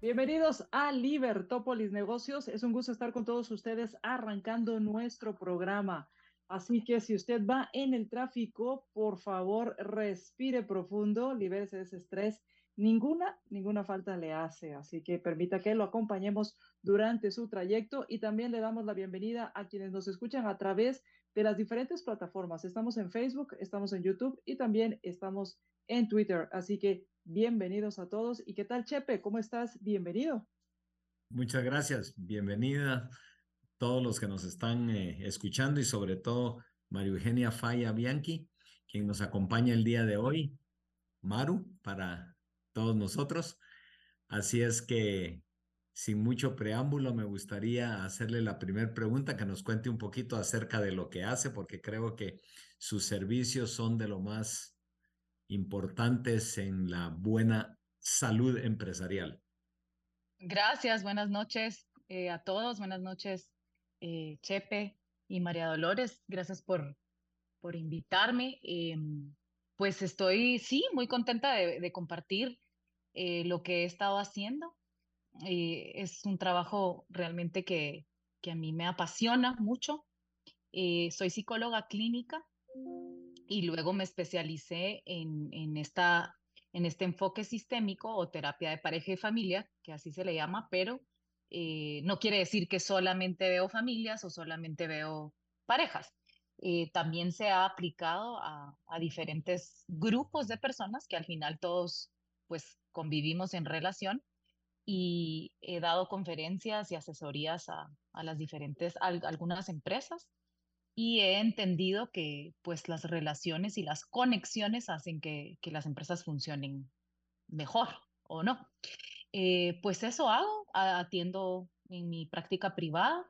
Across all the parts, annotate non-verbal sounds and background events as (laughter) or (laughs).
Bienvenidos a Libertópolis Negocios. Es un gusto estar con todos ustedes arrancando nuestro programa. Así que si usted va en el tráfico, por favor, respire profundo, libérese de ese estrés. Ninguna, ninguna falta le hace. Así que permita que lo acompañemos durante su trayecto y también le damos la bienvenida a quienes nos escuchan a través de las diferentes plataformas. Estamos en Facebook, estamos en YouTube y también estamos en Twitter. Así que bienvenidos a todos. ¿Y qué tal, Chepe? ¿Cómo estás? Bienvenido. Muchas gracias. Bienvenida todos los que nos están eh, escuchando y sobre todo María Eugenia Falla Bianchi, quien nos acompaña el día de hoy. Maru, para todos nosotros. Así es que, sin mucho preámbulo, me gustaría hacerle la primera pregunta, que nos cuente un poquito acerca de lo que hace, porque creo que sus servicios son de lo más importantes en la buena salud empresarial. Gracias, buenas noches eh, a todos, buenas noches eh, Chepe y María Dolores, gracias por, por invitarme. Em, pues estoy, sí, muy contenta de, compartir eh, lo que he estado haciendo. es un trabajo realmente que, que, a mí me apasiona mucho. soy psicóloga clínica y luego me especialicé en, en, esta, en este enfoque sistémico o terapia de pareja y familia, que así se le llama, pero eh, no quiere decir que solamente veo familias o solamente veo parejas. Eh, también se ha aplicado a, a, diferentes grupos de personas que al final todos pues convivimos en relación y he dado conferencias y asesorías a, a las diferentes, a algunas empresas y he entendido que pues las relaciones y las conexiones hacen que, que las empresas funcionen mejor o no. Eh, pues eso hago, atiendo en mi práctica privada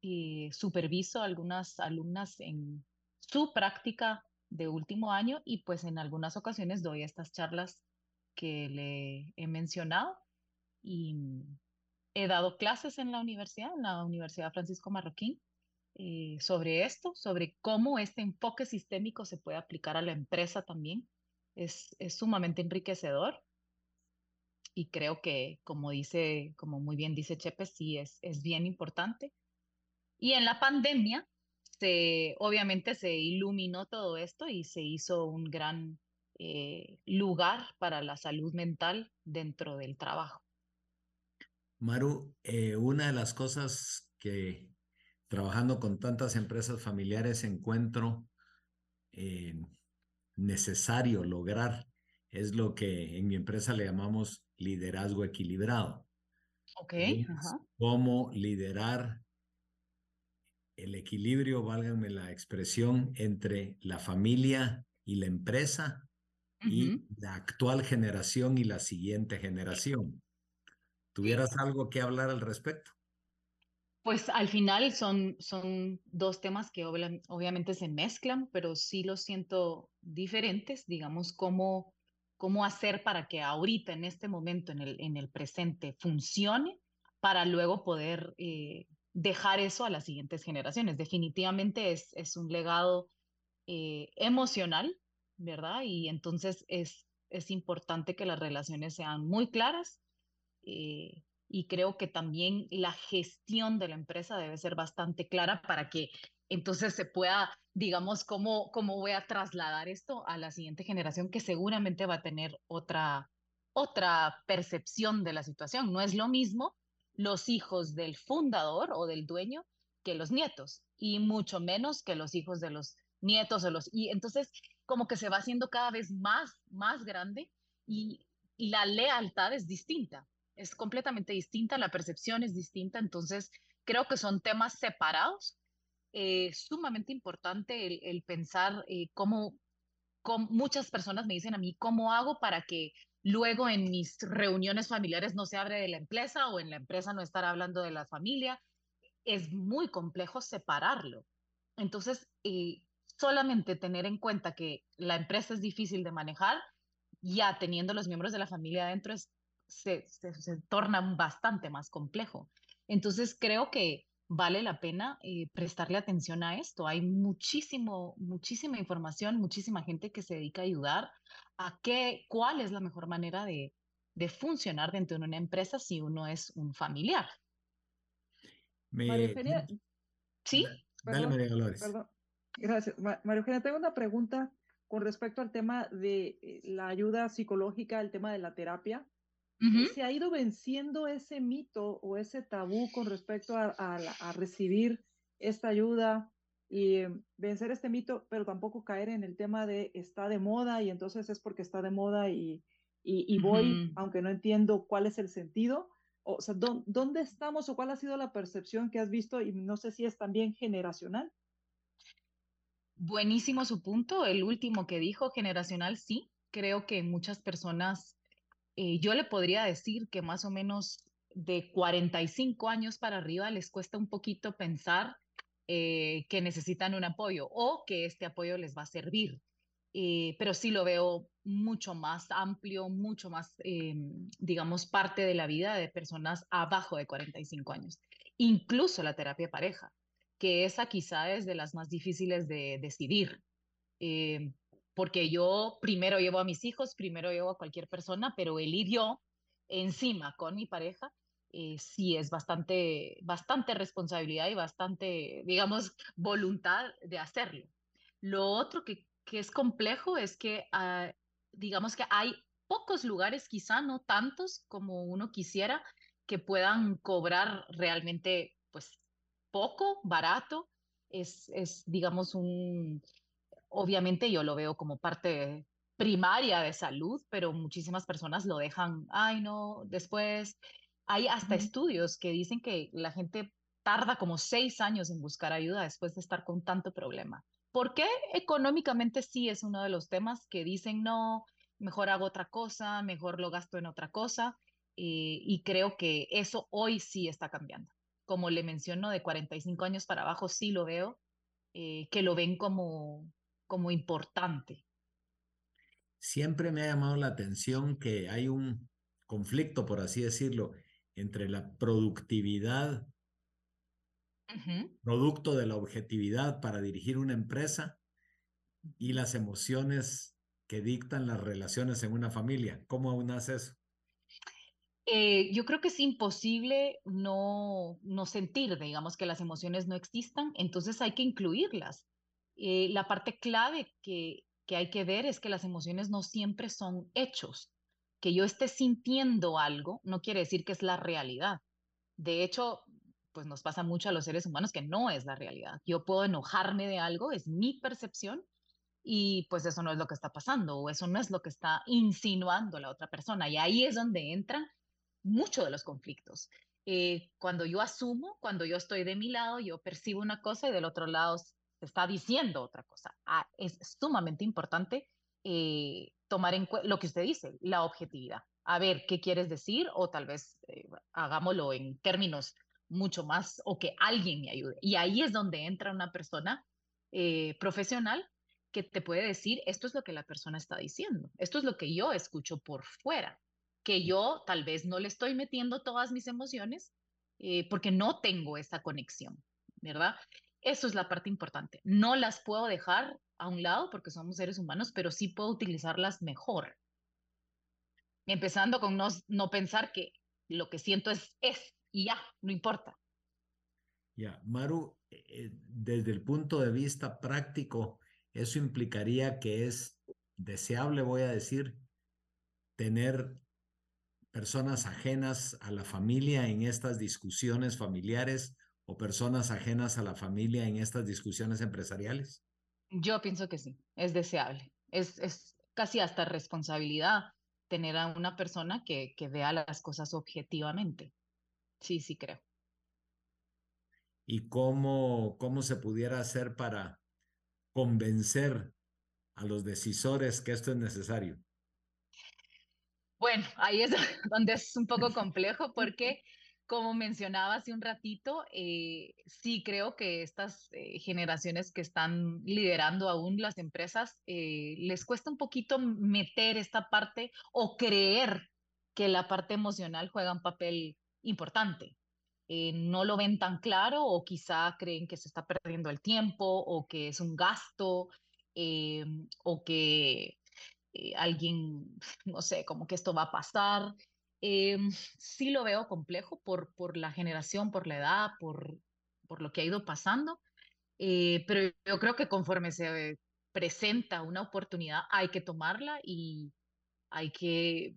y superviso a algunas alumnas en su práctica de último año y pues en algunas ocasiones doy estas charlas que le he mencionado y he dado clases en la universidad, en la Universidad Francisco Marroquín eh, sobre esto, sobre cómo este enfoque sistémico se puede aplicar a la empresa también. Es, es sumamente enriquecedor y creo que, como dice, como muy bien dice Chepe, sí es, es bien importante. Y en la pandemia, se, obviamente se iluminó todo esto y se hizo un gran eh, lugar para la salud mental dentro del trabajo. Maru, eh, una de las cosas que trabajando con tantas empresas familiares encuentro eh, necesario lograr es lo que en mi empresa le llamamos liderazgo equilibrado. Ok. Cómo liderar el equilibrio, válganme la expresión, entre la familia y la empresa y la actual generación y la siguiente generación. ¿Tuvieras algo que hablar al respecto? Pues al final son, son dos temas que obviamente se mezclan, pero sí los siento diferentes, digamos, cómo, cómo hacer para que ahorita, en este momento, en el, en el presente, funcione para luego poder eh, dejar eso a las siguientes generaciones. Definitivamente es, es un legado eh, emocional, ¿verdad? Y entonces es, es importante que las relaciones sean muy claras. Eh, y creo que también la gestión de la empresa debe ser bastante clara para que entonces se pueda, digamos, cómo, cómo voy a trasladar esto a la siguiente generación que seguramente va a tener otra, otra percepción de la situación. No es lo mismo los hijos del fundador o del dueño que los nietos y mucho menos que los hijos de los nietos o los y entonces como que se va haciendo cada vez más más grande y, y la lealtad es distinta es completamente distinta, la percepción es distinta, entonces creo que son temas separados. Eh, sumamente importante el, pensar eh, cómo, muchas personas me dicen a mí, ¿cómo hago para que luego en mis reuniones familiares no se abre de la empresa o en la empresa no estar hablando de la familia. Es muy complejo separarlo. Entonces, eh, solamente tener en cuenta que la empresa es difícil de manejar, ya teniendo los miembros de la familia adentro, se, se, torna bastante más complejo. Entonces, creo que vale la pena eh, prestarle atención a esto. Hay muchísimo, muchísima información, muchísima gente que se dedica a ayudar a qué, cuál es la mejor manera de, de funcionar dentro de una empresa si uno es un familiar. Me... Sí. Dale, María Dolores. Perdón. Gracias. María Eugenia, tengo una pregunta con respecto al tema de eh, la ayuda psicológica, el tema de la terapia. ¿Se ha ido venciendo ese mito o ese tabú con respecto a, recibir esta ayuda y eh, vencer este mito, pero tampoco caer en el tema de está de moda y entonces es porque está de moda y, y, voy, aunque no entiendo cuál es el sentido? O sea, ¿dónde estamos o cuál ha sido la percepción que has visto? Y no sé si es también generacional. Buenísimo su punto, el último que dijo, generacional, sí. Creo que muchas personas eh, yo le podría decir que más o menos de 45 años para arriba les cuesta un poquito pensar eh, que necesitan un apoyo o que este apoyo les va a servir. Eh, pero sí lo veo mucho más amplio, mucho más, digamos, parte de la vida de personas abajo de 45 años. Incluso la terapia pareja, que esa quizá es de las más difíciles de decidir porque yo primero llevo a mis hijos, primero llevo a cualquier persona, pero él y encima con mi pareja, eh, sí es bastante, bastante responsabilidad y bastante, digamos, (laughs) voluntad de hacerlo. Lo otro que, que es complejo es que, ah, digamos que hay pocos lugares, quizá no tantos como uno quisiera, que puedan cobrar realmente, pues, poco, barato. Es, es digamos, un, obviamente yo lo veo como parte primaria de salud, pero muchísimas personas lo dejan, ay no, después hay hasta estudios que dicen que la gente tarda como seis años en buscar ayuda después de estar con tanto problema. ¿Por qué? Económicamente sí es uno de los temas que dicen, no, mejor hago otra cosa, mejor lo gasto en otra cosa, eh, y creo que eso hoy sí está cambiando. Como le menciono, de 45 años para abajo sí lo veo, eh, que lo ven como, como importante. Siempre me ha llamado la atención que hay un conflicto, por así decirlo, entre la productividad, producto de la objetividad para dirigir una empresa y las emociones que dictan las relaciones en una familia. ¿Cómo aún hace eso? Eh, yo creo que es imposible no, no sentir, digamos, que las emociones no existan, entonces hay que incluirlas. Eh, la parte clave que, que hay que ver es que las emociones no siempre son hechos. Que yo esté sintiendo algo no quiere decir que es la realidad. De hecho, pues nos pasa mucho a los seres humanos que no es la realidad. Yo puedo enojarme de algo, es mi percepción, y pues eso no es lo que está pasando o eso no es lo que está insinuando la otra persona. Y ahí es donde entran muchos de los conflictos. Eh, cuando yo asumo, cuando yo estoy de mi lado, yo percibo una cosa y del otro lado está diciendo otra cosa. Ah, es sumamente importante eh, tomar en cuenta lo que usted dice, la objetividad. A ver, ¿qué quieres decir? O tal vez eh, hagámoslo en términos mucho más o que alguien me ayude. Y ahí es donde entra una persona eh, profesional que te puede decir, esto es lo que la persona está diciendo, esto es lo que yo escucho por fuera, que yo tal vez no le estoy metiendo todas mis emociones porque no tengo esa conexión, ¿verdad? Eso es la parte importante. No las puedo dejar a un lado porque somos seres humanos, pero sí puedo utilizarlas mejor. Empezando con no, no pensar que lo que siento es es y ya, no importa. Ya, Maru, eh, desde el punto de vista práctico, eso implicaría que es deseable, voy a decir, tener personas ajenas a la familia en estas discusiones familiares o personas ajenas a la familia en estas discusiones empresariales? Yo pienso que sí, es deseable. Es, es casi hasta responsabilidad tener a una persona que, que vea las cosas objetivamente. Sí, sí creo. ¿Y cómo, cómo se pudiera hacer para convencer a los decisores que esto es necesario? Bueno, ahí es (laughs) donde es un poco complejo (laughs) porque, como mencionaba hace un ratito, eh, sí creo que estas eh, generaciones que están liderando aún las empresas, eh, les cuesta un poquito meter esta parte o creer que la parte emocional juega un papel importante. no lo ven tan claro o quizá creen que se está perdiendo el tiempo o que es un gasto o que alguien, (laughs) no sé, como que esto va a pasar. Eh, sí lo veo complejo por, por la generación, por la edad, por, por lo que ha ido pasando, eh, pero yo creo que conforme se presenta una oportunidad hay que tomarla y hay que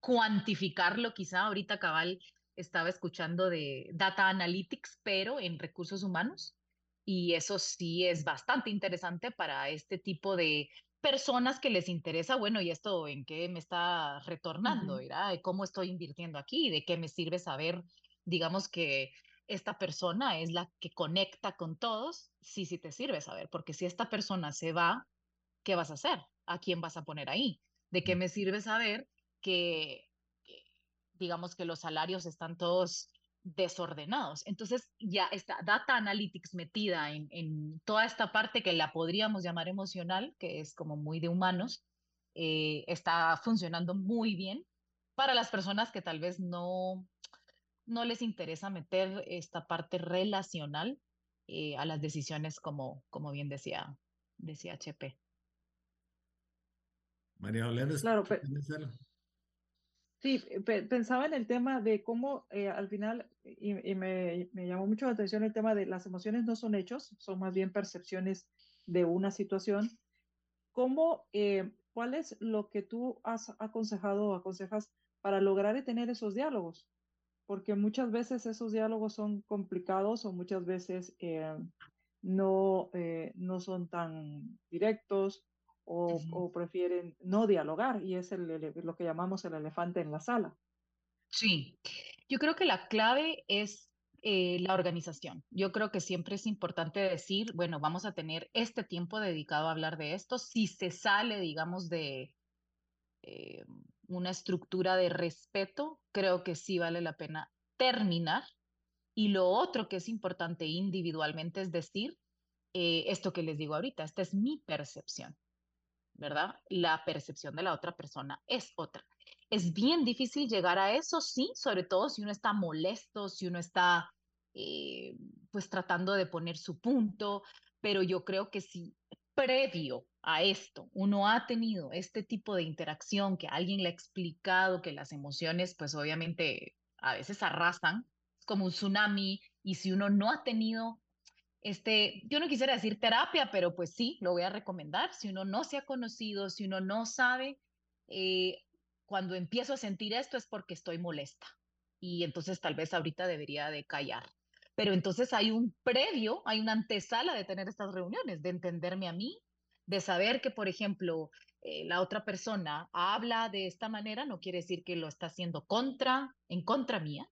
cuantificarlo. Quizá ahorita cabal estaba escuchando de data analytics, pero en recursos humanos. Y eso sí es bastante interesante para este tipo de personas que les interesa, bueno, ¿y esto en qué me está retornando? ¿verdad? ¿Cómo estoy invirtiendo aquí? ¿De qué me sirve saber, digamos, que esta persona es la que conecta con todos? Sí, sí te sirve saber, porque si esta persona se va, ¿qué vas a hacer? ¿A quién vas a poner ahí? ¿De qué me sirve saber que, digamos, que los salarios están todos desordenados. Entonces ya está data analytics metida en, toda esta parte que la podríamos llamar emocional, que es como muy de humanos, eh, está funcionando muy bien para las personas que tal vez no, no les interesa meter esta parte relacional eh, a las decisiones como, como bien decía, decía HP. María Olena, claro, Sí, pensaba en el tema de cómo eh, al final, y, me, me, llamó mucho la atención el tema de las emociones no son hechos, son más bien percepciones de una situación. ¿Cómo, eh, cuál es lo que tú has aconsejado o aconsejas para lograr tener esos diálogos? Porque muchas veces esos diálogos son complicados o muchas veces eh, no, no son tan directos o, prefieren no dialogar y es lo que llamamos el elefante en la sala. Sí, yo creo que la clave es eh, la organización. Yo creo que siempre es importante decir, bueno, vamos a tener este tiempo dedicado a hablar de esto. Si se sale, digamos, de eh, una estructura de respeto, creo que sí vale la pena terminar. Y lo otro que es importante individualmente es decir, eh, esto que les digo ahorita, esta es mi percepción. ¿Verdad? La percepción de la otra persona es otra. Es bien difícil llegar a eso, sí, sobre todo si uno está molesto, si uno está eh, pues tratando de poner su punto, pero yo creo que si previo a esto uno ha tenido este tipo de interacción que alguien le ha explicado que las emociones pues obviamente a veces arrasan, como un tsunami, y si uno no ha tenido este, yo no quisiera decir terapia, pero pues sí, lo voy a recomendar. Si uno no se ha conocido, si uno no sabe, eh, cuando empiezo a sentir esto es porque estoy molesta. Y entonces tal vez ahorita debería de callar. Pero entonces hay un previo, hay una antesala de tener estas reuniones, de entenderme a mí, de saber que, por ejemplo, eh, la otra persona habla de esta manera, no quiere decir que lo está haciendo contra, en contra mía,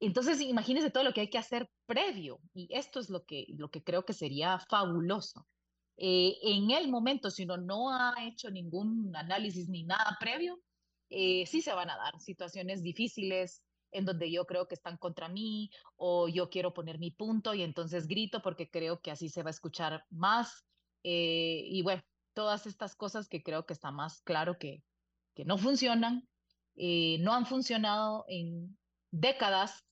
entonces, imagínense todo lo que hay que hacer previo, y esto es lo que, lo que creo que sería fabuloso. Eh, en el momento, si uno no ha hecho ningún análisis ni nada previo, eh, sí se van a dar situaciones difíciles en donde yo creo que están contra mí o yo quiero poner mi punto y entonces grito porque creo que así se va a escuchar más. Eh, y bueno, todas estas cosas que creo que está más claro que, que no funcionan, no han funcionado en décadas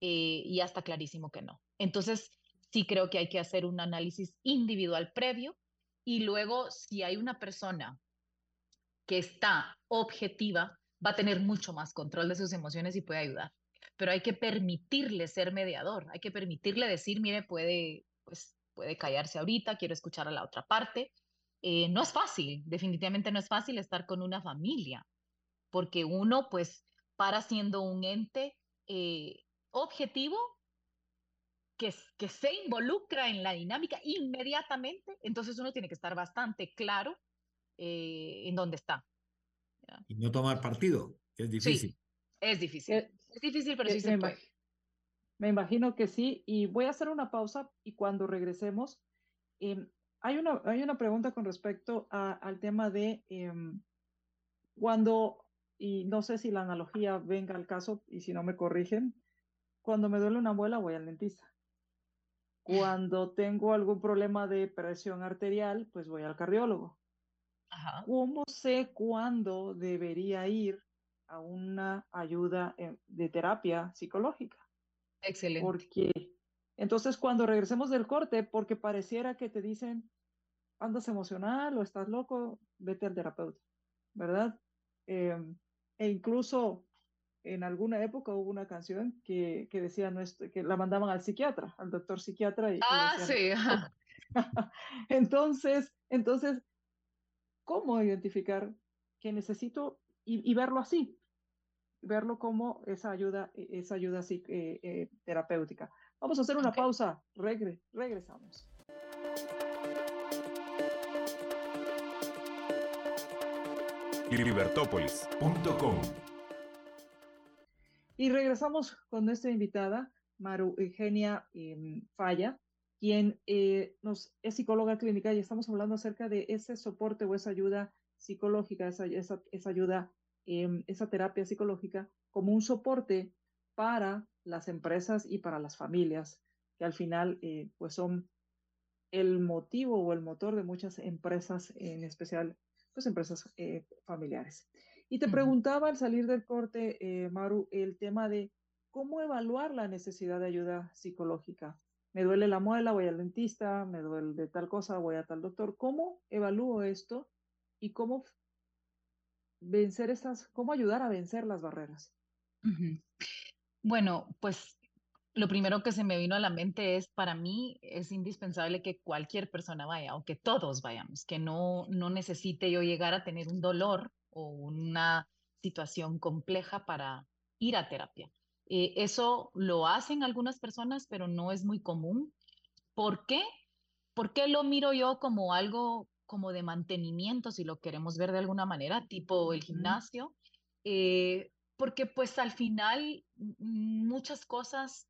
eh, y ya está clarísimo que no. Entonces, sí creo que hay que hacer un análisis individual previo y luego si hay una persona que está objetiva, va a tener mucho más control de sus emociones y puede ayudar. Pero hay que permitirle ser mediador, hay que permitirle decir, mire, puede, pues, puede callarse ahorita, quiero escuchar a la otra parte. Eh, no es fácil, definitivamente no es fácil estar con una familia, porque uno, pues, para siendo un ente eh, objetivo que, que se involucra en la dinámica inmediatamente, entonces uno tiene que estar bastante claro eh, en dónde está. Y no tomar partido, es difícil. es difícil. Eh, es difícil, pero sí se puede. Me imagino que sí, y voy a hacer una pausa y cuando regresemos, em, hay, una, hay una pregunta con respecto al tema de em, cuando y no sé si la analogía venga al caso y si no me corrigen, cuando me duele una muela voy al dentista. Cuando tengo algún problema de presión arterial, pues voy al cardiólogo. ¿Cómo sé cuándo debería ir a una ayuda eh, de terapia psicológica? Excelente. Porque entonces cuando regresemos del corte, porque pareciera que te dicen, andas emocional o estás loco, vete al terapeuta, ¿verdad? Em, e incluso en alguna época hubo una canción que, que decía nuestro, que la mandaban al psiquiatra, al doctor psiquiatra. Y, ah, sí. (laughs) entonces, entonces, ¿cómo identificar que necesito y, verlo así? Verlo como esa ayuda, esa ayuda así, eh, eh, terapéutica. Vamos a hacer una pausa. Regre, regresamos. libertópolis.com. Y regresamos con nuestra invitada, Maru Eugenia em, Falla, quien eh, nos, es psicóloga clínica y estamos hablando acerca de ese soporte o esa ayuda psicológica, esa, esa, esa ayuda, em, esa terapia psicológica como un soporte para las empresas y para las familias, que al final eh, pues son el motivo o el motor de muchas empresas, en especial pues, empresas eh, familiares. Y te preguntaba al salir del corte, eh, Maru, el tema de cómo evaluar la necesidad de ayuda psicológica. Me duele la muela, voy al dentista, me duele de tal cosa, voy a tal doctor. ¿Cómo evalúo esto y cómo vencer estas, cómo ayudar a vencer las barreras? Bueno, pues lo primero que se me vino a la mente es, para mí es indispensable que cualquier persona vaya, o que todos vayamos, que no, no necesite yo llegar a tener un dolor o una situación compleja para ir a terapia. Eh, eso lo hacen algunas personas, pero no es muy común. ¿Por qué? ¿Por qué lo miro yo como algo como de mantenimiento, si lo queremos ver de alguna manera, tipo el gimnasio? Eh, porque pues al final muchas cosas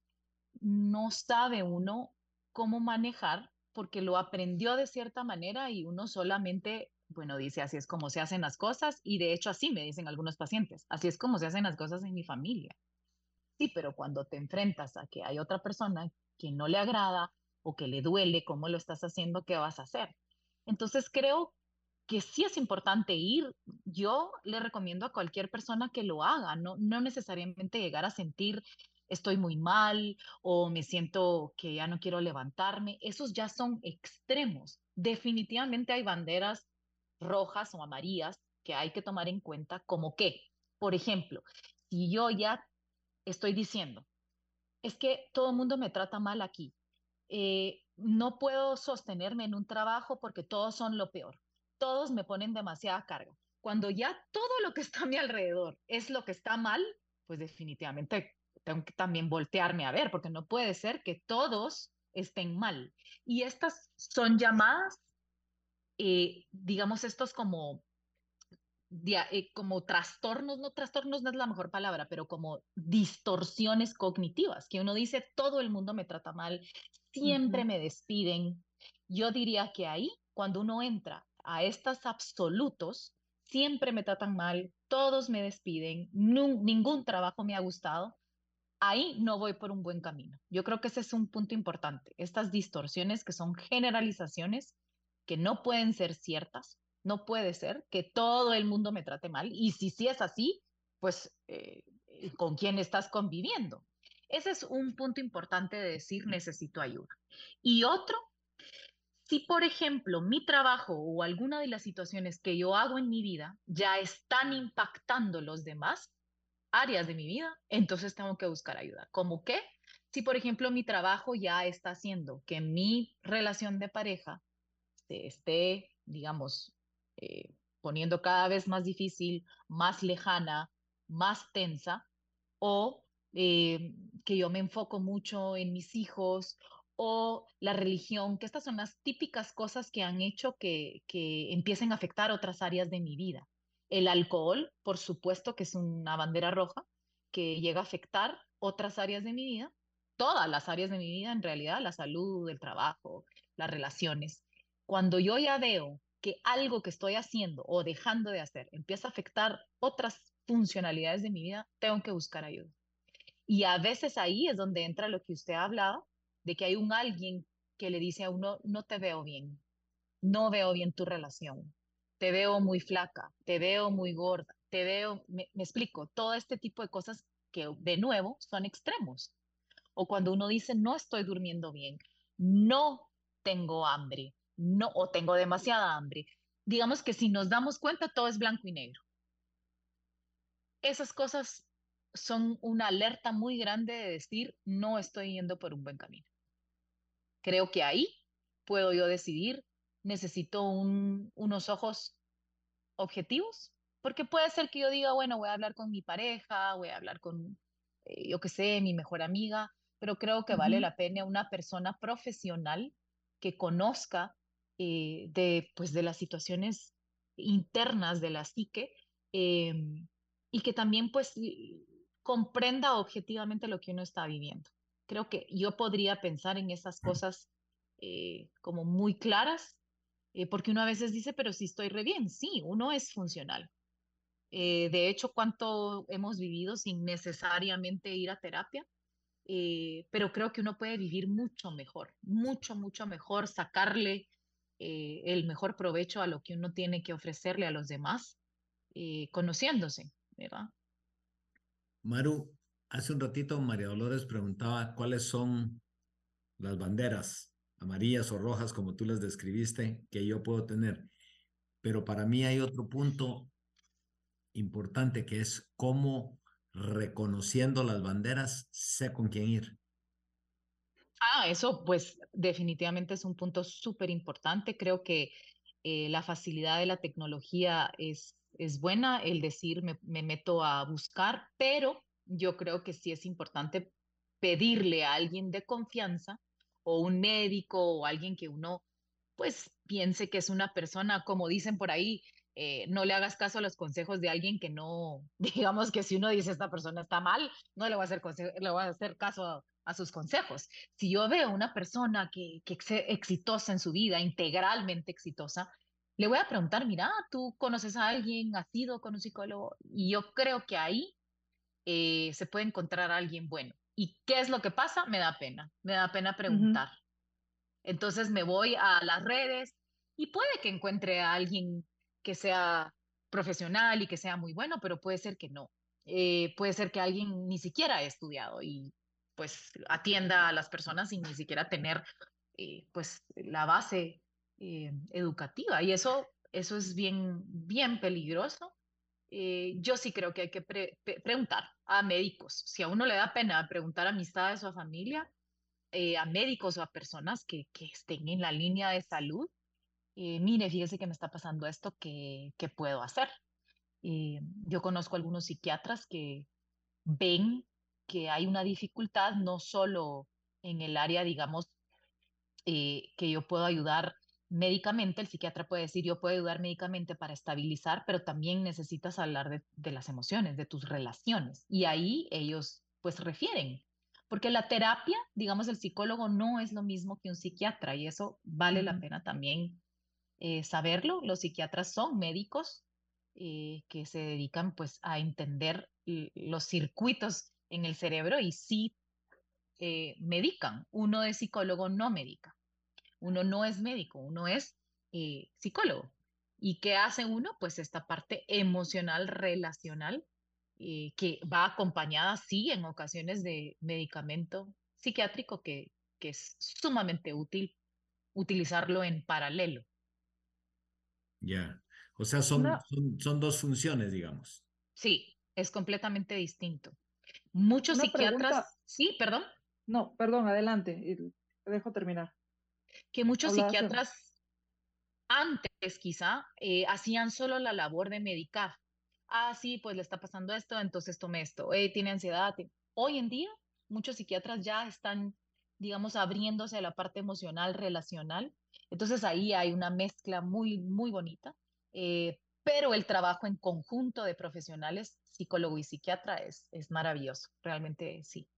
no sabe uno cómo manejar porque lo aprendió de cierta manera y uno solamente, bueno, dice, así es como se hacen las cosas y de hecho así me dicen algunos pacientes, así es como se hacen las cosas en mi familia. Sí, pero cuando te enfrentas a que hay otra persona que no le agrada o que le duele cómo lo estás haciendo, ¿qué vas a hacer? Entonces creo que sí es importante ir. Yo le recomiendo a cualquier persona que lo haga, no, no necesariamente llegar a sentir estoy muy mal o me siento que ya no quiero levantarme. Esos ya son extremos. Definitivamente hay banderas rojas o amarillas que hay que tomar en cuenta, como que, por ejemplo, si yo ya estoy diciendo, es que todo el mundo me trata mal aquí, eh, no puedo sostenerme en un trabajo porque todos son lo peor, todos me ponen demasiada carga. Cuando ya todo lo que está a mi alrededor es lo que está mal, pues definitivamente tengo que también voltearme a ver, porque no puede ser que todos estén mal. Y estas son llamadas, eh, digamos, estos como, eh, como trastornos, no trastornos no es la mejor palabra, pero como distorsiones cognitivas, que uno dice, todo el mundo me trata mal, siempre me despiden. Yo diría que ahí, cuando uno entra a estos absolutos, siempre me tratan mal, todos me despiden, ningún trabajo me ha gustado, ahí no voy por un buen camino. Yo creo que ese es un punto importante. Estas distorsiones que son generalizaciones que no pueden ser ciertas, no puede ser que todo el mundo me trate mal y si sí es así, pues eh, con quién estás conviviendo. Ese es un punto importante de decir necesito ayuda. Y otro, si por ejemplo mi trabajo o alguna de las situaciones que yo hago en mi vida ya están impactando los demás, áreas de mi vida, entonces tengo que buscar ayuda. ¿Cómo qué? Si, por ejemplo, mi trabajo ya está haciendo que mi relación de pareja se esté, digamos, eh, poniendo cada vez más difícil, más lejana, más tensa, o eh, que yo me enfoco mucho en mis hijos o la religión, que estas son las típicas cosas que han hecho que, que empiecen a afectar otras áreas de mi vida. El alcohol, por supuesto que es una bandera roja que llega a afectar otras áreas de mi vida, todas las áreas de mi vida en realidad, la salud, el trabajo, las relaciones. Cuando yo ya veo que algo que estoy haciendo o dejando de hacer empieza a afectar otras funcionalidades de mi vida, tengo que buscar ayuda. Y a veces ahí es donde entra lo que usted ha hablado, de que hay un alguien que le dice a uno, no te veo bien, no veo bien tu relación, te veo muy flaca, te veo muy gorda, te veo, me, explico, todo este tipo de cosas que de nuevo son extremos. O cuando uno dice, no estoy durmiendo bien, no tengo hambre, no, o tengo demasiada hambre. Digamos que si nos damos cuenta, todo es blanco y negro. Esas cosas son una alerta muy grande de decir, no estoy yendo por un buen camino. Creo que ahí puedo yo decidir, necesito unos ojos objetivos, porque puede ser que yo diga, bueno, voy a hablar con mi pareja, voy a hablar con, eh, yo qué sé, mi mejor amiga, pero creo que vale la pena una persona profesional que conozca eh, de, pues, de las situaciones internas de la psique em, y que también pues comprenda objetivamente lo que uno está viviendo. Creo que yo podría pensar en esas cosas eh, como muy claras, eh, porque uno a veces dice, pero si estoy re bien, sí, uno es funcional. Eh, de hecho, cuánto hemos vivido sin necesariamente ir a terapia, pero creo que uno puede vivir mucho mejor, mucho, mucho mejor, sacarle el mejor provecho a lo que uno tiene que ofrecerle a los demás, conociéndose, ¿verdad? Maru, hace un ratito María Dolores preguntaba cuáles son las banderas amarillas o rojas, como tú las describiste, que yo puedo tener. Pero para mí hay otro punto importante que es cómo reconociendo las banderas sé con quién ir. Ah, eso pues definitivamente es un punto súper importante. Creo que eh, la facilidad de la tecnología es es buena el decir me, meto a buscar, pero yo creo que sí es importante pedirle a alguien de confianza o un médico o alguien que uno pues piense que es una persona, como dicen por ahí, eh, no le hagas caso a los consejos de alguien que no, (laughs) digamos que si uno dice esta persona está mal, no le va a hacer, le va a hacer caso a, sus consejos. Si yo veo una persona que, que es exitosa en su vida, integralmente exitosa, le voy a preguntar, mira, ¿tú conoces a alguien, has ido con un psicólogo? Y yo creo que ahí eh, se puede encontrar a alguien bueno. ¿Y qué es lo que pasa? Me da pena, me da pena preguntar. Entonces me voy a las redes y puede que encuentre a alguien que sea profesional y que sea muy bueno, pero puede ser que no. Eh, puede ser que alguien ni siquiera ha estudiado y pues atienda a las personas sin ni siquiera tener eh, pues la base eh, educativa y eso, eso es bien, bien peligroso. Eh, yo sí creo que hay que preguntar a médicos. Si a uno le da pena preguntar a amistades o a familia, eh, a médicos o a personas que, estén en la línea de salud, mire, fíjese que me está pasando esto, ¿qué, qué puedo hacer? yo conozco algunos psiquiatras que ven que hay una dificultad no solo en el área, digamos, que yo puedo ayudar médicamente, el psiquiatra puede decir, yo puedo ayudar médicamente para estabilizar, pero también necesitas hablar de, las emociones, de tus relaciones. Y ahí ellos pues refieren, porque la terapia, digamos, el psicólogo no es lo mismo que un psiquiatra y eso vale la pena también eh, saberlo. Los psiquiatras son médicos eh, que se dedican pues a entender los circuitos en el cerebro y sí eh, medican. Uno de psicólogo no medica. Uno no es médico, uno es eh, psicólogo. ¿Y qué hace uno? Pues esta parte emocional, relacional, eh, que va acompañada, sí, en ocasiones de medicamento psiquiátrico, que, que es sumamente útil utilizarlo en paralelo. Ya, o sea, son, son, dos funciones, digamos. Sí, es completamente distinto. Muchos psiquiatras... Sí, perdón. No, perdón, adelante, te dejo terminar que muchos psiquiatras antes quizá eh, hacían solo la labor de medicar. Ah, sí, pues le está pasando esto, entonces tome esto. Eh, tiene ansiedad. Hoy en día, muchos psiquiatras ya están, digamos, abriéndose a la parte emocional, relacional. Entonces ahí hay una mezcla muy, muy bonita. Eh, pero el trabajo en conjunto de profesionales, psicólogo y psiquiatra, es, es maravilloso. Realmente sí.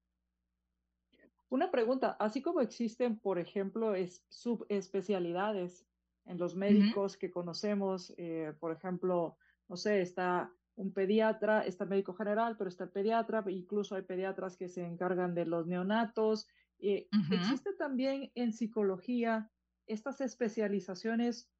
Una pregunta, así como existen, por ejemplo, es, subespecialidades en los médicos que conocemos, eh, por ejemplo, no sé, está un pediatra, está el médico general, pero está el pediatra, incluso hay pediatras que se encargan de los neonatos. Eh, existe también en psicología estas especializaciones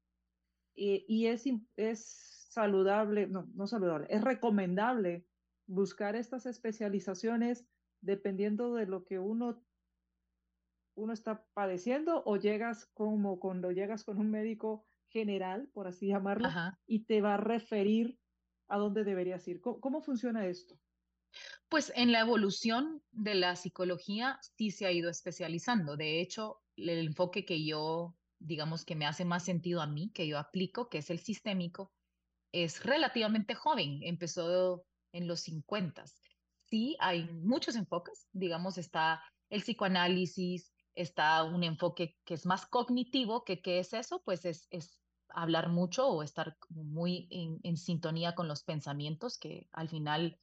eh, y es, es saludable, no, no saludable, es recomendable buscar estas especializaciones dependiendo de lo que uno uno está padeciendo o llegas como cuando llegas con un médico general, por así llamarlo, y te va a referir a dónde deberías ir. ¿Cómo, funciona esto? Pues en la evolución de la psicología sí se ha ido especializando. De hecho, el enfoque que yo, digamos que me hace más sentido a mí, que yo aplico, que es el sistémico, es relativamente joven. Empezó en los 50. Sí, hay muchos enfoques. Digamos, está el psicoanálisis, está un enfoque que es más cognitivo, que qué es eso, pues es, es hablar mucho o estar muy en, sintonía con los pensamientos que al final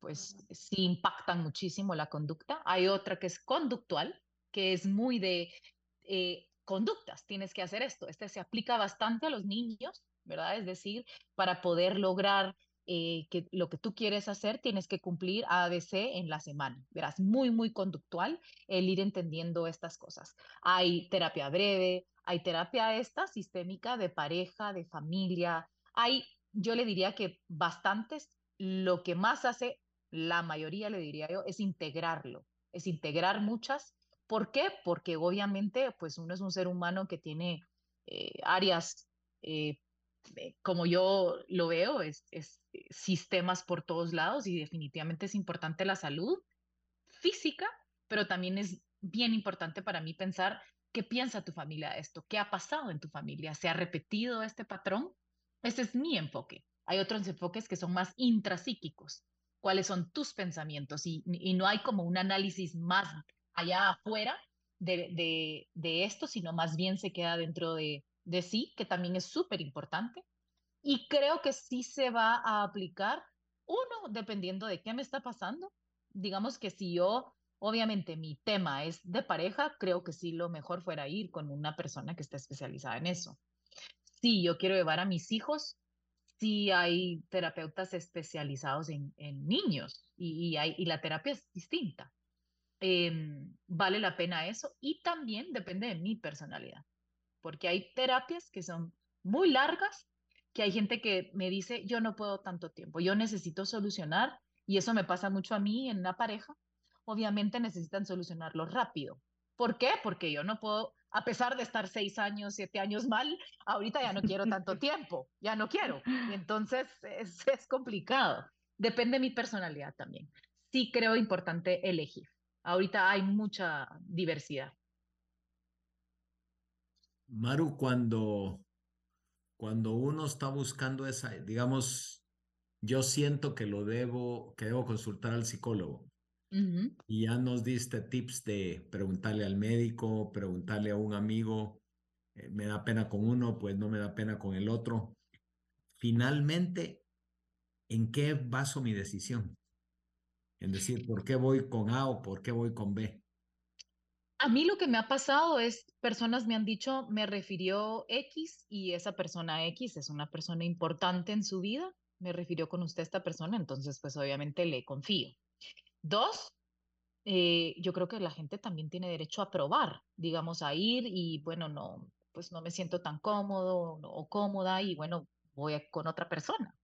pues sí impactan muchísimo la conducta. Hay otra que es conductual, que es muy de eh, conductas, tienes que hacer esto. Este se aplica bastante a los niños, ¿verdad? Es decir, para poder lograr eh, que lo que tú quieres hacer, tienes que cumplir ABC en la semana. Verás, muy, muy conductual el ir entendiendo estas cosas. Hay terapia breve, hay terapia esta sistémica de pareja, de familia. Hay, yo le diría que bastantes. Lo que más hace la mayoría, le diría yo, es integrarlo, es integrar muchas. ¿Por qué? Porque obviamente, pues uno es un ser humano que tiene eh, áreas eh, como yo lo veo, es, es, eh, sistemas por todos lados y definitivamente es importante la salud física, pero también es bien importante para mí pensar qué piensa tu familia de esto, qué ha pasado en tu familia, se ha repetido este patrón. Ese es mi enfoque. Hay otros enfoques que son más intrapsíquicos. ¿Cuáles son tus pensamientos? Y, y no hay como un análisis más allá afuera de, de, de esto, sino más bien se queda dentro de, de sí, que también es súper importante. Y creo que sí se va a aplicar, uno, dependiendo de qué me está pasando. Digamos que si yo, obviamente mi tema es de pareja, creo que sí lo mejor fuera ir con una persona que esté especializada en eso. Si yo quiero llevar a mis hijos, sí hay terapeutas especializados en, niños y, la terapia es distinta. Em, vale la pena eso y también depende de mi personalidad porque hay terapias que son muy largas, que hay gente que me dice, yo no puedo tanto tiempo, yo necesito solucionar, y eso me pasa mucho a mí en una pareja, obviamente necesitan solucionarlo rápido. ¿Por qué? Porque yo no puedo, a pesar de estar seis años, siete años mal, ahorita ya no quiero tanto (laughs) tiempo, ya no quiero. (laughs) Entonces es, es complicado. Depende de mi personalidad también. Sí creo importante elegir. Ahorita hay mucha diversidad. Maru, cuando, cuando uno está buscando esa, digamos, yo siento que lo debo, que debo consultar al psicólogo. Y ya nos diste tips de preguntarle al médico, preguntarle a un amigo, eh, me da pena con uno, pues no me da pena con el otro. Finalmente, ¿en qué baso mi decisión? En decir, ¿por qué voy con A o por qué voy con B? A mí lo que me ha pasado es, personas me han dicho, me refirió X y esa persona X es una persona importante en su vida, me refirió con usted esta persona, entonces pues obviamente le confío. Dos, eh, yo creo que la gente también tiene derecho a probar, digamos, a ir y bueno, no, pues no me siento tan cómodo o cómoda y bueno, voy con otra persona.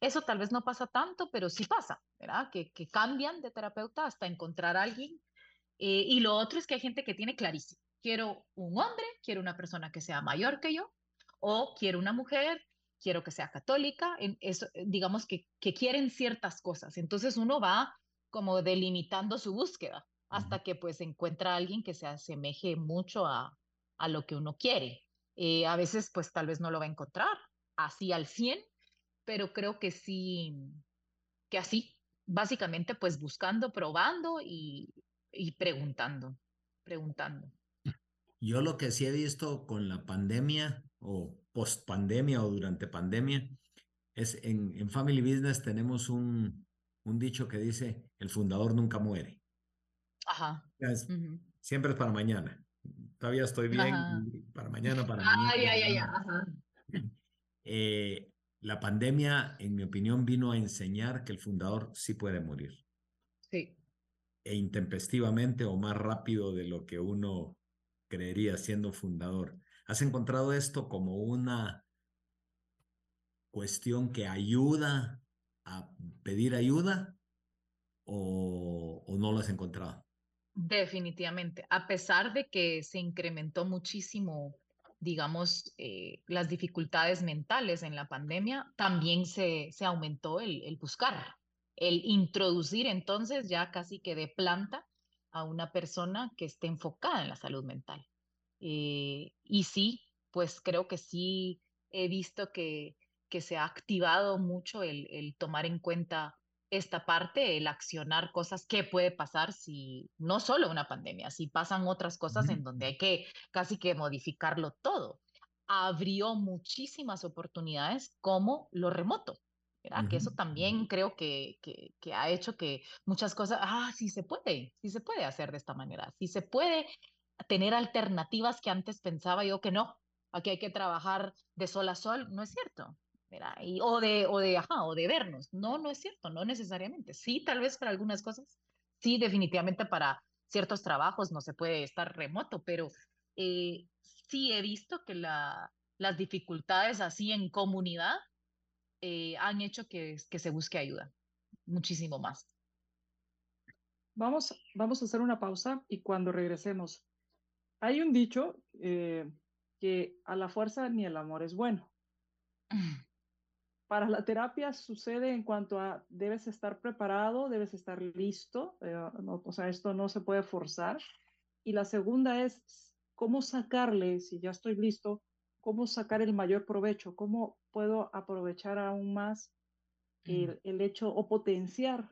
Eso tal vez no pasa tanto, pero sí pasa, ¿verdad? Que, que cambian de terapeuta hasta encontrar a alguien eh, y lo otro es que hay gente que tiene clarísimo, quiero un hombre, quiero una persona que sea mayor que yo, o quiero una mujer, quiero que sea católica, en eso, eh, digamos que, que quieren ciertas cosas. Entonces uno va como delimitando su búsqueda hasta que pues encuentra a alguien que se asemeje mucho a, a lo que uno quiere. Eh, a veces pues tal vez no lo va a encontrar así al 100, pero creo que sí, que así, básicamente pues buscando, probando y, y preguntando, preguntando. Yo lo que sí he visto con la pandemia o post pandemia o durante pandemia es en, en Family Business tenemos un, un dicho que dice, el fundador nunca muere. Ajá. Siempre es para mañana. Todavía estoy bien, para mañana, para mañana. Ay, ay, ay, ajá. Eh, La pandemia, en mi opinión, vino a enseñar que el fundador sí puede morir. Sí. E intempestivamente o más rápido de lo que uno creería siendo fundador. ¿Has encontrado esto como una cuestión que ayuda a pedir ayuda o, o no lo has encontrado? Definitivamente, a pesar de que se incrementó muchísimo digamos, eh, las dificultades mentales en la pandemia, también se, se aumentó el, el, buscar, el introducir entonces ya casi que de planta a una persona que esté enfocada en la salud mental. Eh, y sí, pues creo que sí he visto que, que se ha activado mucho el, el tomar en cuenta esta parte, el accionar cosas que puede pasar si no solo una pandemia, si pasan otras cosas en donde hay que casi que modificarlo todo. Abrió muchísimas oportunidades como lo remoto, ¿verdad? Que eso también creo que, que, que, ha hecho que muchas cosas, ah, sí se puede, sí se puede hacer de esta manera, sí se puede tener alternativas que antes pensaba yo que no, aquí hay que trabajar de sol a sol, no es cierto. Y, o, de, o, de, ajá, o de vernos. No, no es cierto, no necesariamente. Sí, tal vez para algunas cosas. Sí, definitivamente para ciertos trabajos no se puede estar remoto, pero eh, sí he visto que la, las dificultades así en comunidad eh, han hecho que, que se busque ayuda muchísimo más. Vamos, vamos a hacer una pausa y cuando regresemos, hay un dicho eh, que a la fuerza ni el amor es bueno. (laughs) Para la terapia sucede en cuanto a debes estar preparado, debes estar listo, eh, no, o sea, esto no se puede forzar. Y la segunda es cómo sacarle, si ya estoy listo, cómo sacar el mayor provecho, cómo puedo aprovechar aún más el, el hecho o potenciar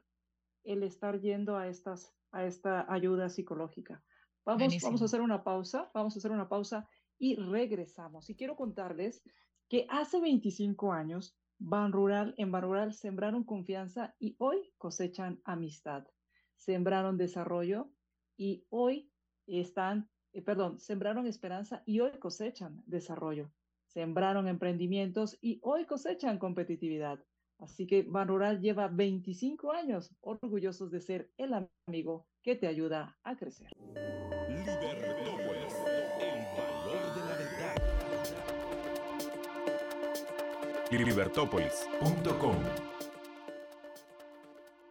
el estar yendo a, estas, a esta ayuda psicológica. Vamos, vamos a hacer una pausa, vamos a hacer una pausa y regresamos. Y quiero contarles que hace 25 años Ban Rural, en Ban Rural sembraron confianza y hoy cosechan amistad. Sembraron desarrollo y hoy están, eh, perdón, sembraron esperanza y hoy cosechan desarrollo. Sembraron emprendimientos y hoy cosechan competitividad. Así que Ban Rural lleva 25 años orgullosos de ser el amigo que te ayuda a crecer. libertópolis.com.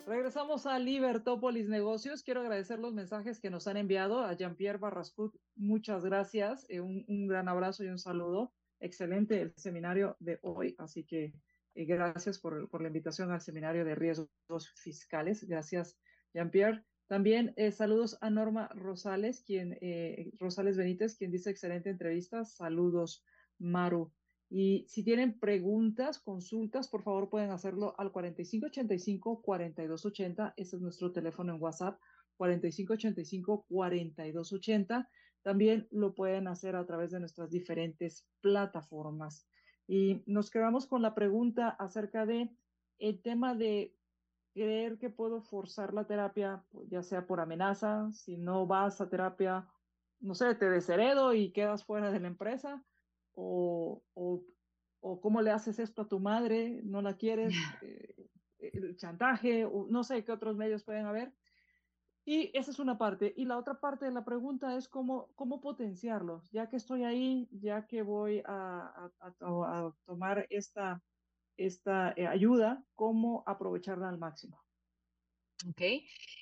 Regresamos a Libertópolis Negocios. Quiero agradecer los mensajes que nos han enviado a Jean-Pierre Barrascut. Muchas gracias. Eh, un, gran abrazo y un saludo. Excelente el seminario de hoy. Así que eh, gracias por, la invitación al seminario de riesgos fiscales. Gracias, Jean-Pierre. También eh, saludos a Norma Rosales, quien, Rosales Benítez, quien dice excelente entrevista. Saludos, Maru. Y si tienen preguntas, consultas, por favor pueden hacerlo al 4585-4280. Ese es nuestro teléfono en WhatsApp, 4585-4280. También lo pueden hacer a través de nuestras diferentes plataformas. Y nos quedamos con la pregunta acerca de el tema de creer que puedo forzar la terapia, ya sea por amenaza, si no vas a terapia, no sé, te desheredo y quedas fuera de la empresa o, o, o, cómo le haces esto a tu madre, no la quieres, eh, el chantaje, o no sé qué otros medios pueden haber. Y esa es una parte. Y la otra parte de la pregunta es cómo, cómo potenciarlo. Ya que estoy ahí, ya que voy a, a, a, a tomar esta, esta eh, ayuda, cómo aprovecharla al máximo. Ok,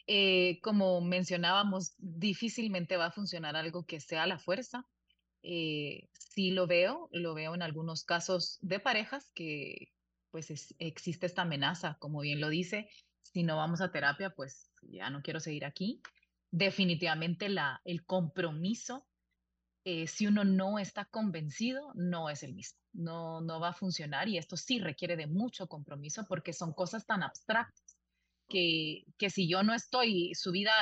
eh, como mencionábamos, difícilmente va a funcionar algo que sea a la fuerza. Eh, sí lo veo, lo veo en algunos casos de parejas que pues es, existe esta amenaza, como bien lo dice, si no vamos a terapia, pues ya no quiero seguir aquí. Definitivamente la, el compromiso, eh, si uno no está convencido, no es el mismo, no, no va a funcionar y esto sí requiere de mucho compromiso porque son cosas tan abstractas que, que si yo no estoy subida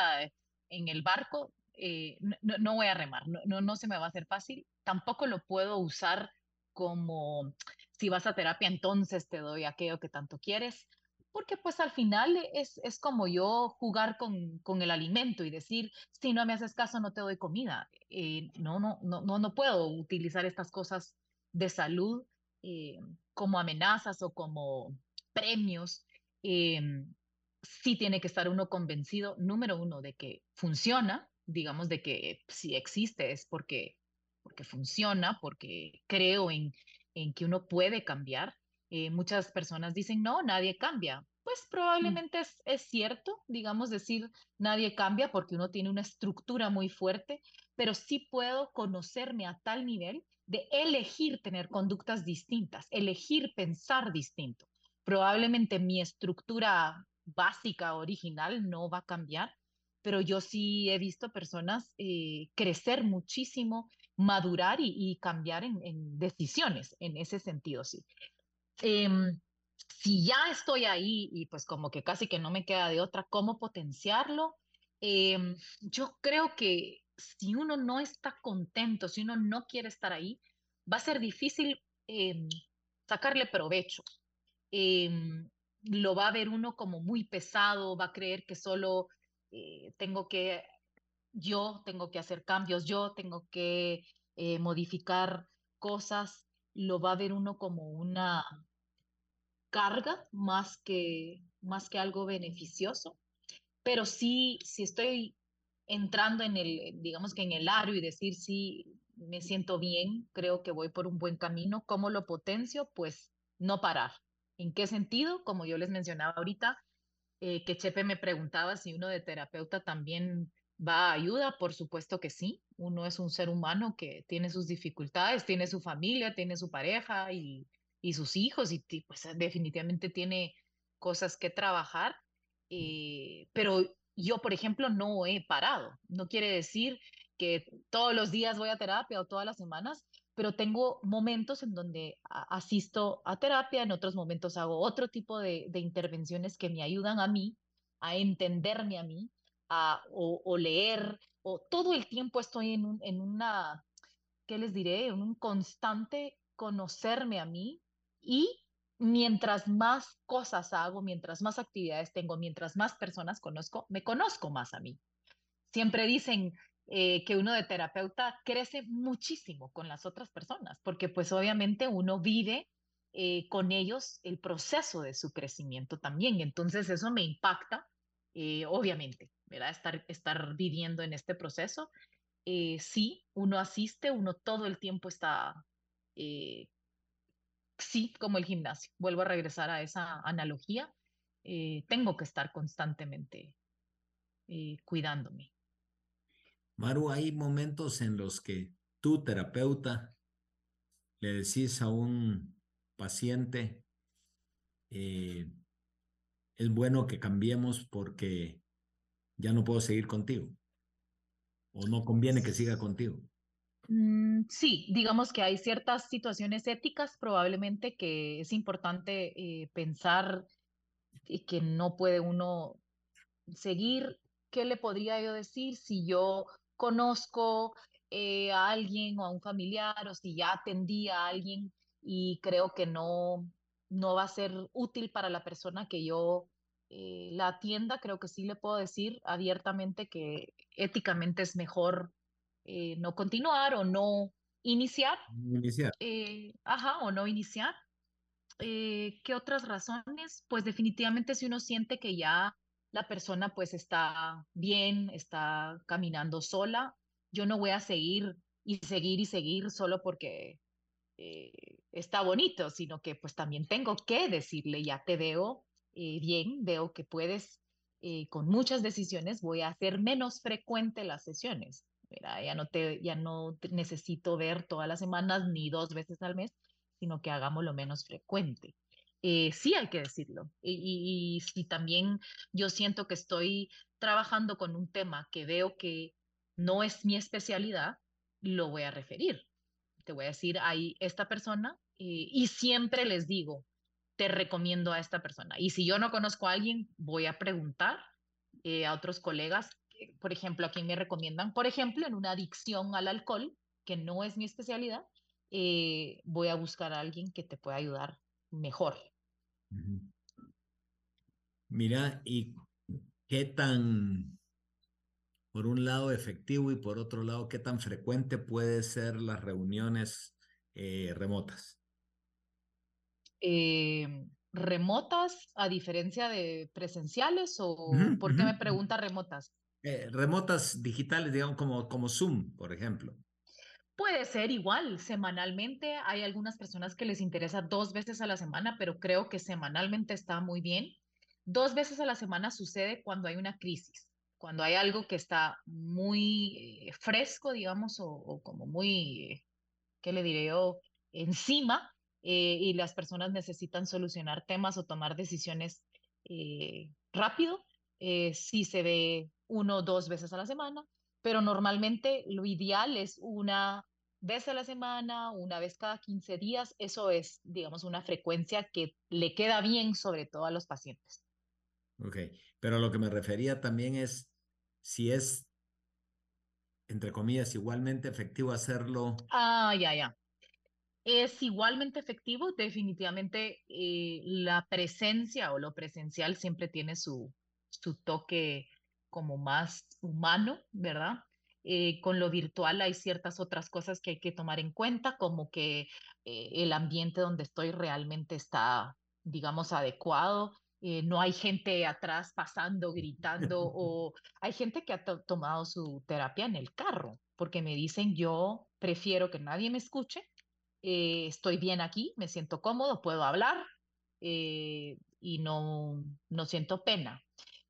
en el barco, eh, no, voy a remar, no, no, no se me va a hacer fácil. Tampoco lo puedo usar como si vas a terapia, entonces te doy aquello que tanto quieres, porque pues al final es, es como yo jugar con, con, el alimento y decir, si no me haces caso, no te doy comida. Eh, no, no, no, no, puedo utilizar estas cosas de salud eh, como amenazas o como premios, em, sí tiene que estar uno convencido, número uno, de que funciona, digamos, de que si existe es porque, porque funciona, porque creo en, en que uno puede cambiar. Eh, muchas personas dicen, no, nadie cambia. Pues mm. probablemente es, es, cierto, digamos, decir nadie cambia porque uno tiene una estructura muy fuerte, pero sí puedo conocerme a tal nivel de elegir tener conductas distintas, elegir pensar distinto. Probablemente mi estructura básica, original, no va a cambiar, pero yo sí he visto personas eh, crecer muchísimo, madurar y, cambiar en, decisiones en ese sentido, sí. Em, si ya estoy ahí y pues como que casi que no me queda de otra, ¿cómo potenciarlo? Em, yo creo que si uno no está contento, si uno no quiere estar ahí, va a ser difícil em, sacarle provecho. lo va a ver uno como muy pesado, va a creer que solo eh, tengo que, yo tengo que hacer cambios, yo tengo que eh, modificar cosas, lo va a ver uno como una carga más que, más que algo beneficioso. Pero sí, si estoy entrando en el, digamos que en el aro y decir si me siento bien, creo que voy por un buen camino, ¿cómo lo potencio? Pues no parar. ¿En qué sentido? Como yo les mencionaba ahorita, eh, que Chepe me preguntaba si uno de terapeuta también va a ayuda, por supuesto que sí. Uno es un ser humano que tiene sus dificultades, tiene su familia, tiene su pareja y, y sus hijos y pues definitivamente tiene cosas que trabajar. Eh, pero yo, por ejemplo, no he parado. No quiere decir que todos los días voy a terapia o todas las semanas, pero tengo momentos en donde asisto a terapia, en otros momentos hago otro tipo de, intervenciones que me ayudan a mí a entenderme a mí, a, o, leer, o todo el tiempo estoy en, en una, ¿qué les diré? En un constante conocerme a mí y mientras más cosas hago, mientras más actividades tengo, mientras más personas conozco, me conozco más a mí. Siempre dicen, eh, que uno de terapeuta crece muchísimo con las otras personas, porque pues obviamente uno vive eh, con ellos el proceso de su crecimiento también. Entonces eso me impacta, eh, obviamente, ¿verdad? Estar, estar viviendo en este proceso. sí, uno asiste, uno todo el tiempo está, sí, como el gimnasio. Vuelvo a regresar a esa analogía. tengo que estar constantemente cuidándome. Maru, hay momentos en los que tú, terapeuta, le decís a un paciente, eh, es bueno que cambiemos porque ya no puedo seguir contigo o no conviene que siga contigo. Mm, sí, digamos que hay ciertas situaciones éticas probablemente que es importante eh, pensar y que no puede uno seguir. ¿Qué le podría yo decir si yo conozco eh, a alguien o a un familiar o si ya atendí a alguien y creo que no, no va a ser útil para la persona que yo eh, la atienda, creo que sí le puedo decir abiertamente que éticamente es mejor eh, no continuar o no iniciar. Iniciar. ajá, o no iniciar. ¿Qué otras razones? Pues definitivamente si uno siente que ya la persona pues está bien, está caminando sola. Yo no voy a seguir y seguir y seguir solo porque eh, está bonito, sino que pues también tengo que decirle, ya te veo eh, bien, veo que puedes eh, con muchas decisiones, voy a hacer menos frecuente las sesiones. Mira, ya no te, ya no necesito ver todas las semanas ni dos veces al mes, sino que hagamos lo menos frecuente. Eh, sí hay que decirlo. Y, si también yo siento que estoy trabajando con un tema que veo que no es mi especialidad, lo voy a referir. Te voy a decir, hay esta persona eh, y siempre les digo, te recomiendo a esta persona. Y si yo no conozco a alguien, voy a preguntar eh, a otros colegas, por ejemplo, a quién me recomiendan. Por ejemplo, en una adicción al alcohol, que no es mi especialidad, voy a buscar a alguien que te pueda ayudar mejor. Mira, ¿y qué tan, por un lado, efectivo y por otro lado, qué tan frecuente puede ser las reuniones eh, remotas? eh, remotas a diferencia de presenciales o por qué me pregunta remotas? Eh, remotas digitales, digamos, como, como Zoom, por ejemplo. Puede ser igual, semanalmente. Hay algunas personas que les interesa dos veces a la semana, pero creo que semanalmente está muy bien. Dos veces a la semana sucede cuando hay una crisis, cuando hay algo que está muy eh, fresco, digamos, o, como muy, ¿qué le diré yo? Encima, eh, y las personas necesitan solucionar temas o tomar decisiones eh, rápido. sí se ve uno o dos veces a la semana pero normalmente lo ideal es una vez a la semana, una vez cada 15 días. Eso es, digamos, una frecuencia que le queda bien sobre todo a los pacientes. Ok, pero lo que me refería también es si es, entre comillas, igualmente efectivo hacerlo. Ah, ya, ya. Es igualmente efectivo, definitivamente eh, la presencia o lo presencial siempre tiene su, su toque como más humano, ¿verdad? Eh, con lo virtual hay ciertas otras cosas que hay que tomar en cuenta, como que eh, el ambiente donde estoy realmente está, digamos, adecuado. Eh, no hay gente atrás pasando, gritando, (laughs) o hay gente que ha tomado su terapia en el carro, porque me dicen, yo prefiero que nadie me escuche, estoy bien aquí, me siento cómodo, puedo hablar y no, no siento pena.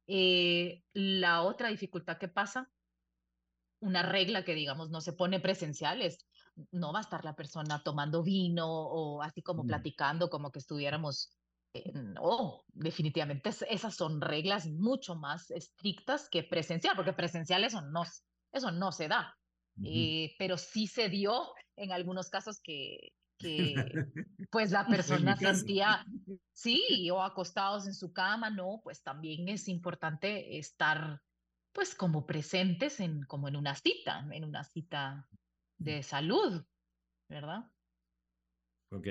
Eh, la otra dificultad que pasa, una regla que digamos no se pone presencial es no va a estar la persona tomando vino o así como mm. platicando como que estuviéramos no, definitivamente esas son reglas mucho más estrictas que presencial, porque presencial eso no, eso no se da. Eh, pero sí se dio en algunos casos que, que (laughs) pues la persona sentía, sí, o acostados en su cama, no, pues también es importante estar pues como presentes en como en una cita, en una cita de salud, ¿verdad? Ok.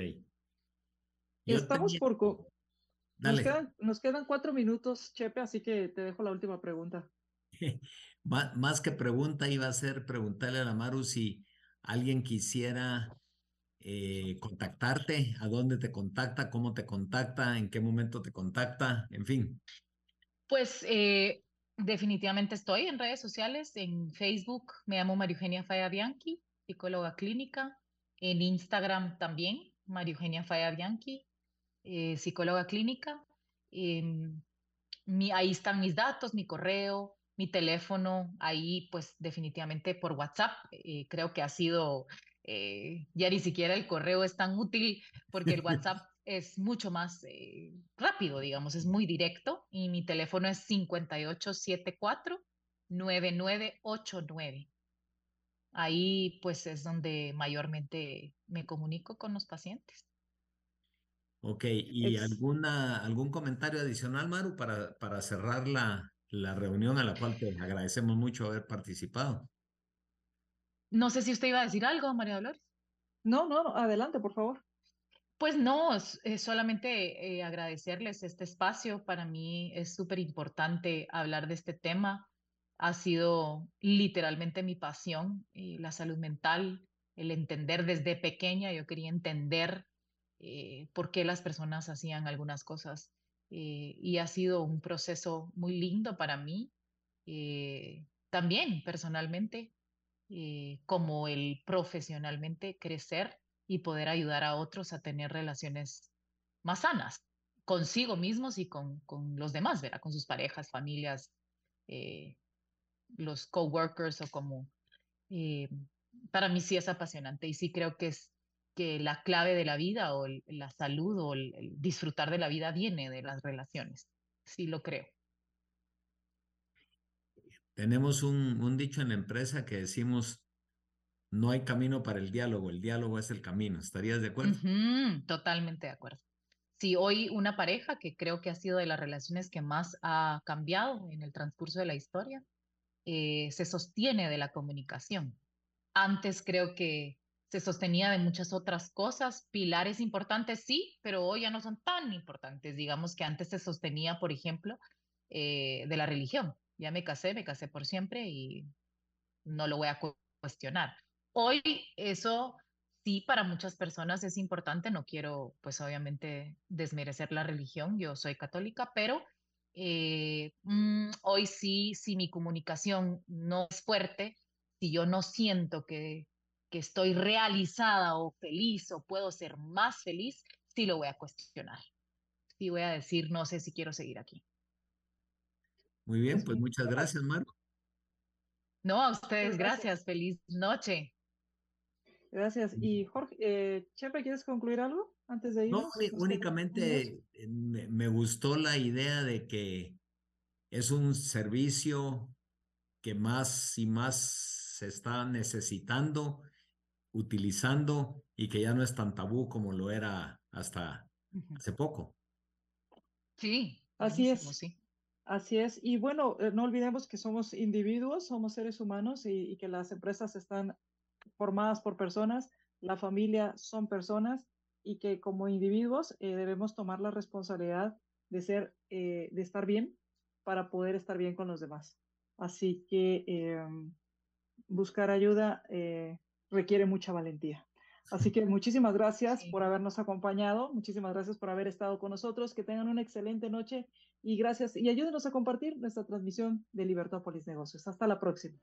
Estamos por... Nos quedan, nos quedan cuatro minutos, Chepe, así que te dejo la última pregunta. (laughs) Más que pregunta, iba a ser preguntarle a la Maru si alguien quisiera eh, contactarte, a dónde te contacta, cómo te contacta, en qué momento te contacta, en fin. Pues eh, definitivamente estoy en redes sociales, en Facebook me llamo María Eugenia Faya Bianchi, psicóloga clínica, en Instagram también, María Eugenia Faya Bianchi, eh, psicóloga clínica. Em, ahí están mis datos, mi correo, mi teléfono, ahí pues definitivamente por WhatsApp, creo que ha sido eh, ya ni siquiera el correo es tan útil porque el (laughs) WhatsApp es mucho más eh, rápido, digamos, es muy directo y mi teléfono es 5874-9989. Ahí pues es donde mayormente me comunico con los pacientes. Ok, ¿y alguna, algún comentario adicional, Maru, para, para cerrar la, la reunión a la cual te agradecemos mucho haber participado? No sé si usted iba a decir algo, María Dolores. No, no, adelante, por favor. Pues no, solamente eh, agradecerles este espacio. Para mí es súper importante hablar de este tema. Ha sido literalmente mi pasión, y la salud mental, el entender desde pequeña. Yo quería entender eh, por qué las personas hacían algunas cosas. Eh, y ha sido un proceso muy lindo para mí. también personalmente eh, como el profesionalmente crecer y poder ayudar a otros a tener relaciones más sanas consigo mismos y con, con los demás, ¿verdad? Con sus parejas, familias, eh, los coworkers o como... Eh, para mí sí es apasionante y sí creo que es que la clave de la vida o la salud o el, disfrutar de la vida viene de las relaciones. Sí lo creo. Tenemos un, dicho en la empresa que decimos, no hay camino para el diálogo, el diálogo es el camino. ¿Estarías de acuerdo? totalmente de acuerdo. Si hoy una pareja, que creo que ha sido de las relaciones que más ha cambiado en el transcurso de la historia, eh, se sostiene de la comunicación. Antes creo que se sostenía de muchas otras cosas, pilares importantes sí, pero hoy ya no son tan importantes. Digamos que antes se sostenía, por ejemplo, eh, de la religión ya me casé, me casé por siempre y no lo voy a cuestionar. Hoy eso sí, para muchas personas es importante, no quiero pues obviamente desmerecer la religión, yo soy católica, pero eh, mm, hoy sí, si mi comunicación no es fuerte, si yo no siento que, que estoy realizada o feliz o puedo ser más feliz, sí lo voy a cuestionar. Sí voy a decir, no sé si quiero seguir aquí. Muy bien, pues muchas gracias, Maru. No, a ustedes, gracias. Feliz noche. Gracias. Y Jorge, eh, Chepe, ¿quieres concluir algo antes de ir? No, únicamente eh, me, gustó la idea de que es un servicio que más y más se está necesitando, utilizando y que ya no es tan tabú como lo era hasta hace poco. Sí, así es. Sí. Así es. Y bueno, eh, no olvidemos que somos individuos, somos seres humanos y que las empresas están formadas por personas, la familia son personas y que como individuos eh, debemos tomar la responsabilidad de ser, eh, de estar bien para poder estar bien con los demás. Así que em, buscar ayuda requiere mucha valentía. Así que muchísimas gracias por habernos acompañado, muchísimas gracias por haber estado con nosotros, que tengan una excelente noche y gracias y ayúdenos a compartir nuestra transmisión de Libertópolis Negocios. Hasta la próxima.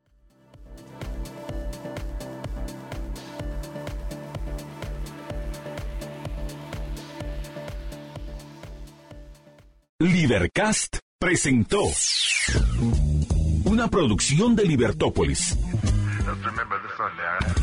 Libercast presentó una producción de Libertópolis.